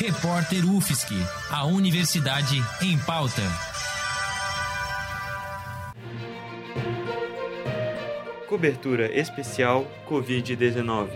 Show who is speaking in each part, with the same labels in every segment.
Speaker 1: Repórter UFSC, a Universidade em Pauta.
Speaker 2: Cobertura especial Covid-19.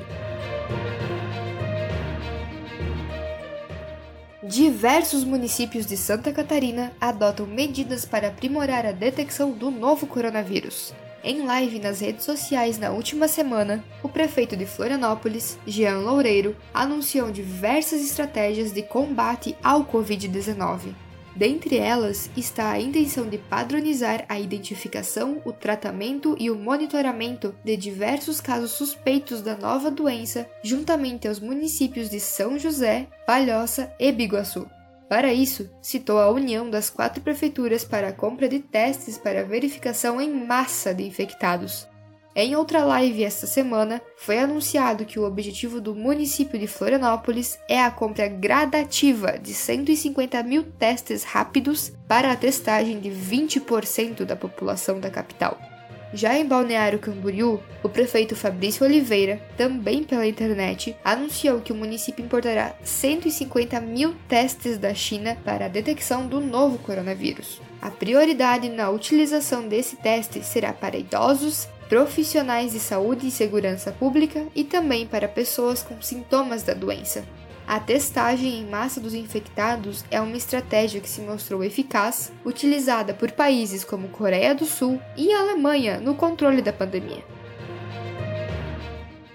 Speaker 3: Diversos municípios de Santa Catarina adotam medidas para aprimorar a detecção do novo coronavírus. Em live nas redes sociais na última semana, o prefeito de Florianópolis, Jean Loureiro, anunciou diversas estratégias de combate ao Covid-19. Dentre elas está a intenção de padronizar a identificação, o tratamento e o monitoramento de diversos casos suspeitos da nova doença, juntamente aos municípios de São José, Palhoça e Biguaçu. Para isso, citou a união das quatro prefeituras para a compra de testes para verificação em massa de infectados, em outra live esta semana, foi anunciado que o objetivo do município de Florianópolis é a compra gradativa de 150 mil testes rápidos para a testagem de 20% da população da capital. Já em Balneário Camboriú, o prefeito Fabrício Oliveira, também pela internet, anunciou que o município importará 150 mil testes da China para a detecção do novo coronavírus. A prioridade na utilização desse teste será para idosos, profissionais de saúde e segurança pública e também para pessoas com sintomas da doença. A testagem em massa dos infectados é uma estratégia que se mostrou eficaz, utilizada por países como Coreia do Sul e Alemanha no controle da pandemia.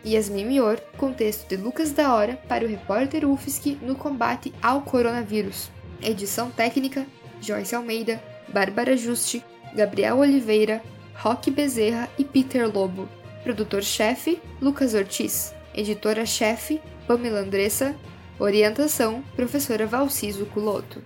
Speaker 3: Yasmin Mior, com texto de Lucas da Hora para o repórter UFSC no combate ao coronavírus. Edição técnica: Joyce Almeida, Bárbara Juste, Gabriel Oliveira, Roque Bezerra e Peter Lobo. Produtor-chefe, Lucas Ortiz. Editora-chefe, Pamela Andressa. Orientação, professora Valciso Culoto.